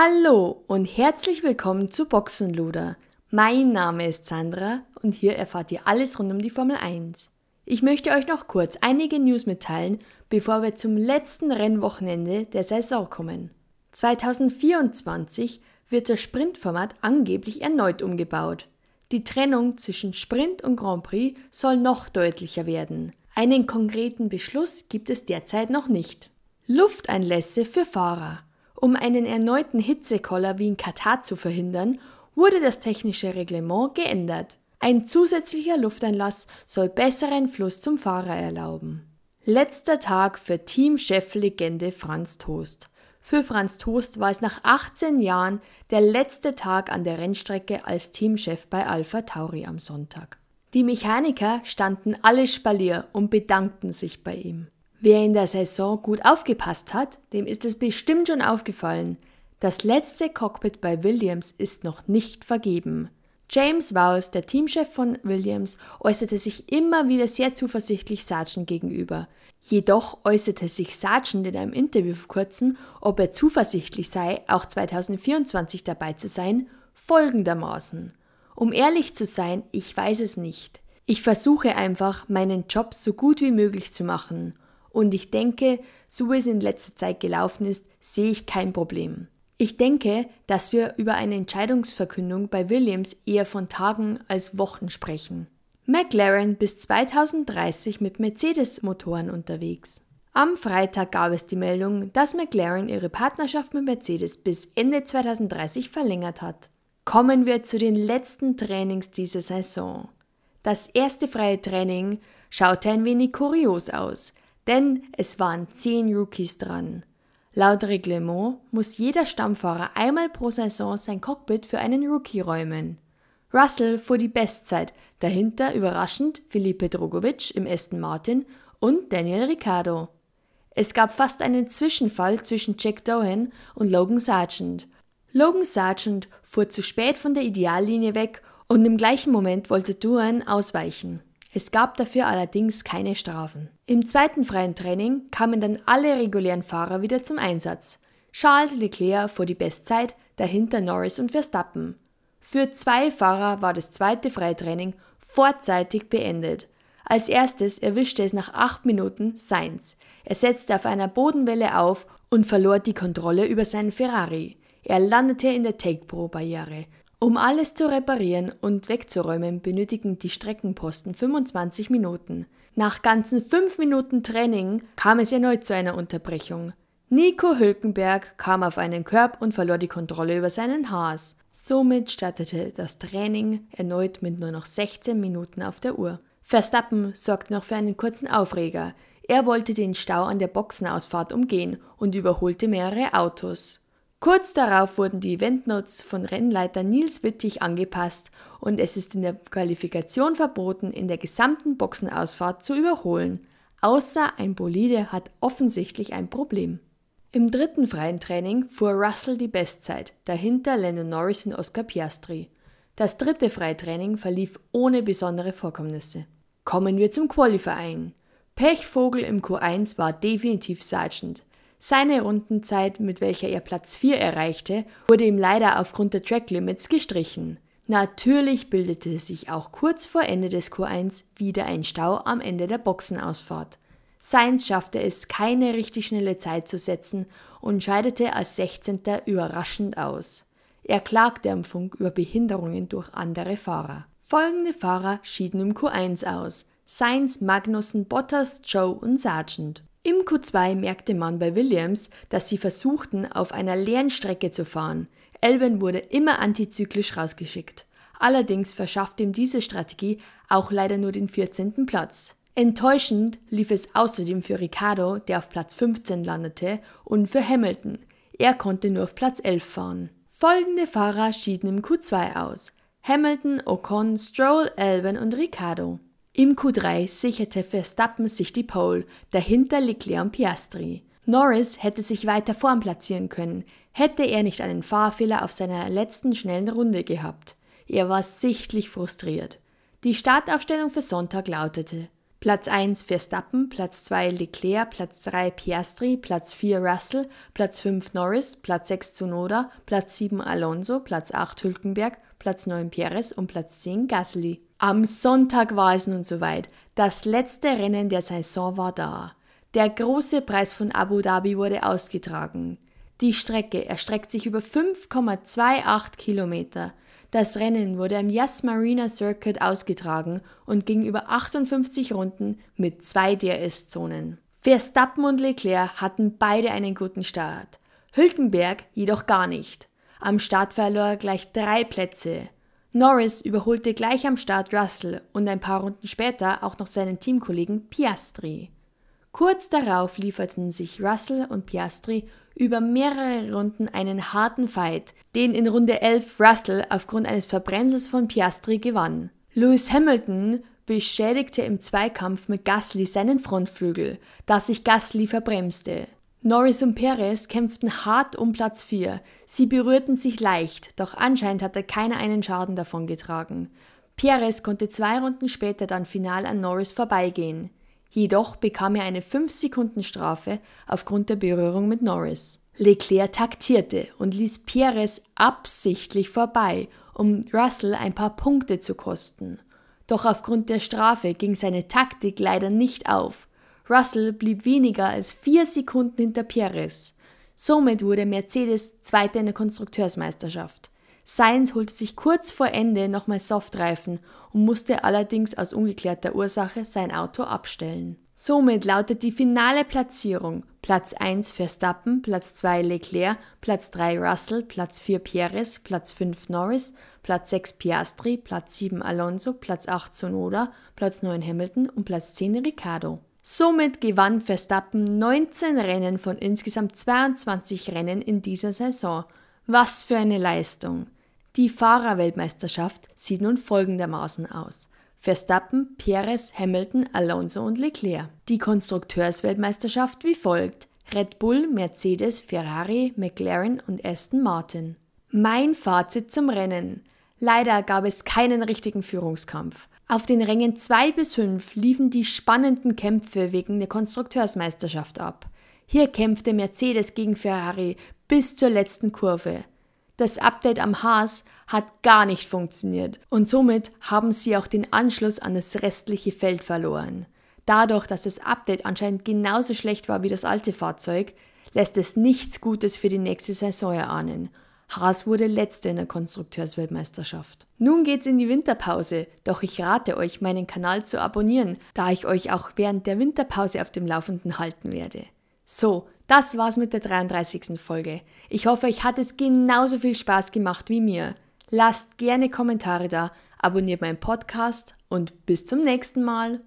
Hallo und herzlich willkommen zu Boxenluder. Mein Name ist Sandra und hier erfahrt ihr alles rund um die Formel 1. Ich möchte euch noch kurz einige News mitteilen, bevor wir zum letzten Rennwochenende der Saison kommen. 2024 wird das Sprintformat angeblich erneut umgebaut. Die Trennung zwischen Sprint und Grand Prix soll noch deutlicher werden. Einen konkreten Beschluss gibt es derzeit noch nicht. Lufteinlässe für Fahrer. Um einen erneuten Hitzekoller wie in Katar zu verhindern, wurde das technische Reglement geändert. Ein zusätzlicher Lufteinlass soll besseren Fluss zum Fahrer erlauben. Letzter Tag für Teamchef-Legende Franz Toast. Für Franz Toast war es nach 18 Jahren der letzte Tag an der Rennstrecke als Teamchef bei Alpha Tauri am Sonntag. Die Mechaniker standen alle Spalier und bedankten sich bei ihm. Wer in der Saison gut aufgepasst hat, dem ist es bestimmt schon aufgefallen. Das letzte Cockpit bei Williams ist noch nicht vergeben. James Vowles, der Teamchef von Williams, äußerte sich immer wieder sehr zuversichtlich Sargent gegenüber. Jedoch äußerte sich Sargent in einem Interview vor kurzem, ob er zuversichtlich sei, auch 2024 dabei zu sein, folgendermaßen. Um ehrlich zu sein, ich weiß es nicht. Ich versuche einfach, meinen Job so gut wie möglich zu machen. Und ich denke, so wie es in letzter Zeit gelaufen ist, sehe ich kein Problem. Ich denke, dass wir über eine Entscheidungsverkündung bei Williams eher von Tagen als Wochen sprechen. McLaren bis 2030 mit Mercedes-Motoren unterwegs. Am Freitag gab es die Meldung, dass McLaren ihre Partnerschaft mit Mercedes bis Ende 2030 verlängert hat. Kommen wir zu den letzten Trainings dieser Saison. Das erste freie Training schaute ein wenig kurios aus, denn es waren zehn Rookies dran. Laut Reglement muss jeder Stammfahrer einmal pro Saison sein Cockpit für einen Rookie räumen. Russell fuhr die Bestzeit, dahinter überraschend Felipe Drogovic im Aston Martin und Daniel Ricciardo. Es gab fast einen Zwischenfall zwischen Jack Dohan und Logan Sargent. Logan Sargent fuhr zu spät von der Ideallinie weg und im gleichen Moment wollte Dohan ausweichen. Es gab dafür allerdings keine Strafen. Im zweiten freien Training kamen dann alle regulären Fahrer wieder zum Einsatz. Charles Leclerc fuhr die Bestzeit, dahinter Norris und Verstappen. Für zwei Fahrer war das zweite freie Training vorzeitig beendet. Als erstes erwischte es nach acht Minuten Sainz. Er setzte auf einer Bodenwelle auf und verlor die Kontrolle über seinen Ferrari. Er landete in der Take-Pro-Barriere um alles zu reparieren und wegzuräumen, benötigten die Streckenposten 25 Minuten. Nach ganzen 5 Minuten Training kam es erneut zu einer Unterbrechung. Nico Hülkenberg kam auf einen Körb und verlor die Kontrolle über seinen Haas. Somit startete das Training erneut mit nur noch 16 Minuten auf der Uhr. Verstappen sorgte noch für einen kurzen Aufreger. Er wollte den Stau an der Boxenausfahrt umgehen und überholte mehrere Autos. Kurz darauf wurden die Eventnotes von Rennleiter Nils Wittig angepasst und es ist in der Qualifikation verboten, in der gesamten Boxenausfahrt zu überholen, außer ein Bolide hat offensichtlich ein Problem. Im dritten freien Training fuhr Russell die Bestzeit, dahinter Landon Norris und Oscar Piastri. Das dritte Freitraining verlief ohne besondere Vorkommnisse. Kommen wir zum Qualifying. Pechvogel im Q1 war definitiv Sargent. Seine Rundenzeit, mit welcher er Platz 4 erreichte, wurde ihm leider aufgrund der Track Limits gestrichen. Natürlich bildete sich auch kurz vor Ende des Q1 wieder ein Stau am Ende der Boxenausfahrt. Sainz schaffte es, keine richtig schnelle Zeit zu setzen und scheidete als 16. überraschend aus. Er klagte am Funk über Behinderungen durch andere Fahrer. Folgende Fahrer schieden im Q1 aus: Sainz, Magnussen, Bottas, Joe und Sargent. Im Q2 merkte man bei Williams, dass sie versuchten, auf einer leeren Strecke zu fahren. Elben wurde immer antizyklisch rausgeschickt. Allerdings verschaffte ihm diese Strategie auch leider nur den 14. Platz. Enttäuschend lief es außerdem für Ricardo, der auf Platz 15 landete, und für Hamilton. Er konnte nur auf Platz 11 fahren. Folgende Fahrer schieden im Q2 aus. Hamilton, Ocon, Stroll, Albon und Ricardo. Im Q3 sicherte Verstappen sich die Pole, dahinter Leclerc und Piastri. Norris hätte sich weiter vorn platzieren können, hätte er nicht einen Fahrfehler auf seiner letzten schnellen Runde gehabt. Er war sichtlich frustriert. Die Startaufstellung für Sonntag lautete Platz 1 Verstappen, Platz 2 Leclerc, Platz 3 Piastri, Platz 4 Russell, Platz 5 Norris, Platz 6 Tsunoda, Platz 7 Alonso, Platz 8 Hülkenberg, Platz 9 Perez und Platz 10 Gasly. Am Sonntag war es nun soweit. Das letzte Rennen der Saison war da. Der große Preis von Abu Dhabi wurde ausgetragen. Die Strecke erstreckt sich über 5,28 Kilometer. Das Rennen wurde am Yas Marina Circuit ausgetragen und ging über 58 Runden mit zwei DRS-Zonen. Verstappen und Leclerc hatten beide einen guten Start. Hülkenberg jedoch gar nicht. Am Start verlor er gleich drei Plätze. Norris überholte gleich am Start Russell und ein paar Runden später auch noch seinen Teamkollegen Piastri. Kurz darauf lieferten sich Russell und Piastri über mehrere Runden einen harten Fight, den in Runde 11 Russell aufgrund eines Verbremsers von Piastri gewann. Lewis Hamilton beschädigte im Zweikampf mit Gasly seinen Frontflügel, da sich Gasly verbremste. Norris und Perez kämpften hart um Platz 4. Sie berührten sich leicht, doch anscheinend hatte keiner einen Schaden davon getragen. Perez konnte zwei Runden später dann final an Norris vorbeigehen. Jedoch bekam er eine 5 Sekunden Strafe aufgrund der Berührung mit Norris. Leclerc taktierte und ließ Perez absichtlich vorbei, um Russell ein paar Punkte zu kosten. Doch aufgrund der Strafe ging seine Taktik leider nicht auf. Russell blieb weniger als vier Sekunden hinter Perez. Somit wurde Mercedes Zweiter in der Konstrukteursmeisterschaft. Sainz holte sich kurz vor Ende nochmal Softreifen und musste allerdings aus ungeklärter Ursache sein Auto abstellen. Somit lautet die finale Platzierung Platz 1 Verstappen, Platz 2 Leclerc, Platz 3 Russell, Platz 4 Perez, Platz 5 Norris, Platz 6 Piastri, Platz 7 Alonso, Platz 8 Sonoda, Platz 9 Hamilton und Platz 10 Ricciardo. Somit gewann Verstappen 19 Rennen von insgesamt 22 Rennen in dieser Saison. Was für eine Leistung! Die Fahrerweltmeisterschaft sieht nun folgendermaßen aus. Verstappen, Perez, Hamilton, Alonso und Leclerc. Die Konstrukteursweltmeisterschaft wie folgt. Red Bull, Mercedes, Ferrari, McLaren und Aston Martin. Mein Fazit zum Rennen. Leider gab es keinen richtigen Führungskampf. Auf den Rängen 2 bis 5 liefen die spannenden Kämpfe wegen der Konstrukteursmeisterschaft ab. Hier kämpfte Mercedes gegen Ferrari bis zur letzten Kurve. Das Update am Haas hat gar nicht funktioniert und somit haben sie auch den Anschluss an das restliche Feld verloren. Dadurch, dass das Update anscheinend genauso schlecht war wie das alte Fahrzeug, lässt es nichts Gutes für die nächste Saison erahnen. Haas wurde letzter in der Konstrukteursweltmeisterschaft. Nun geht's in die Winterpause, doch ich rate euch, meinen Kanal zu abonnieren, da ich euch auch während der Winterpause auf dem Laufenden halten werde. So, das war's mit der 33. Folge. Ich hoffe, euch hat es genauso viel Spaß gemacht wie mir. Lasst gerne Kommentare da, abonniert meinen Podcast und bis zum nächsten Mal.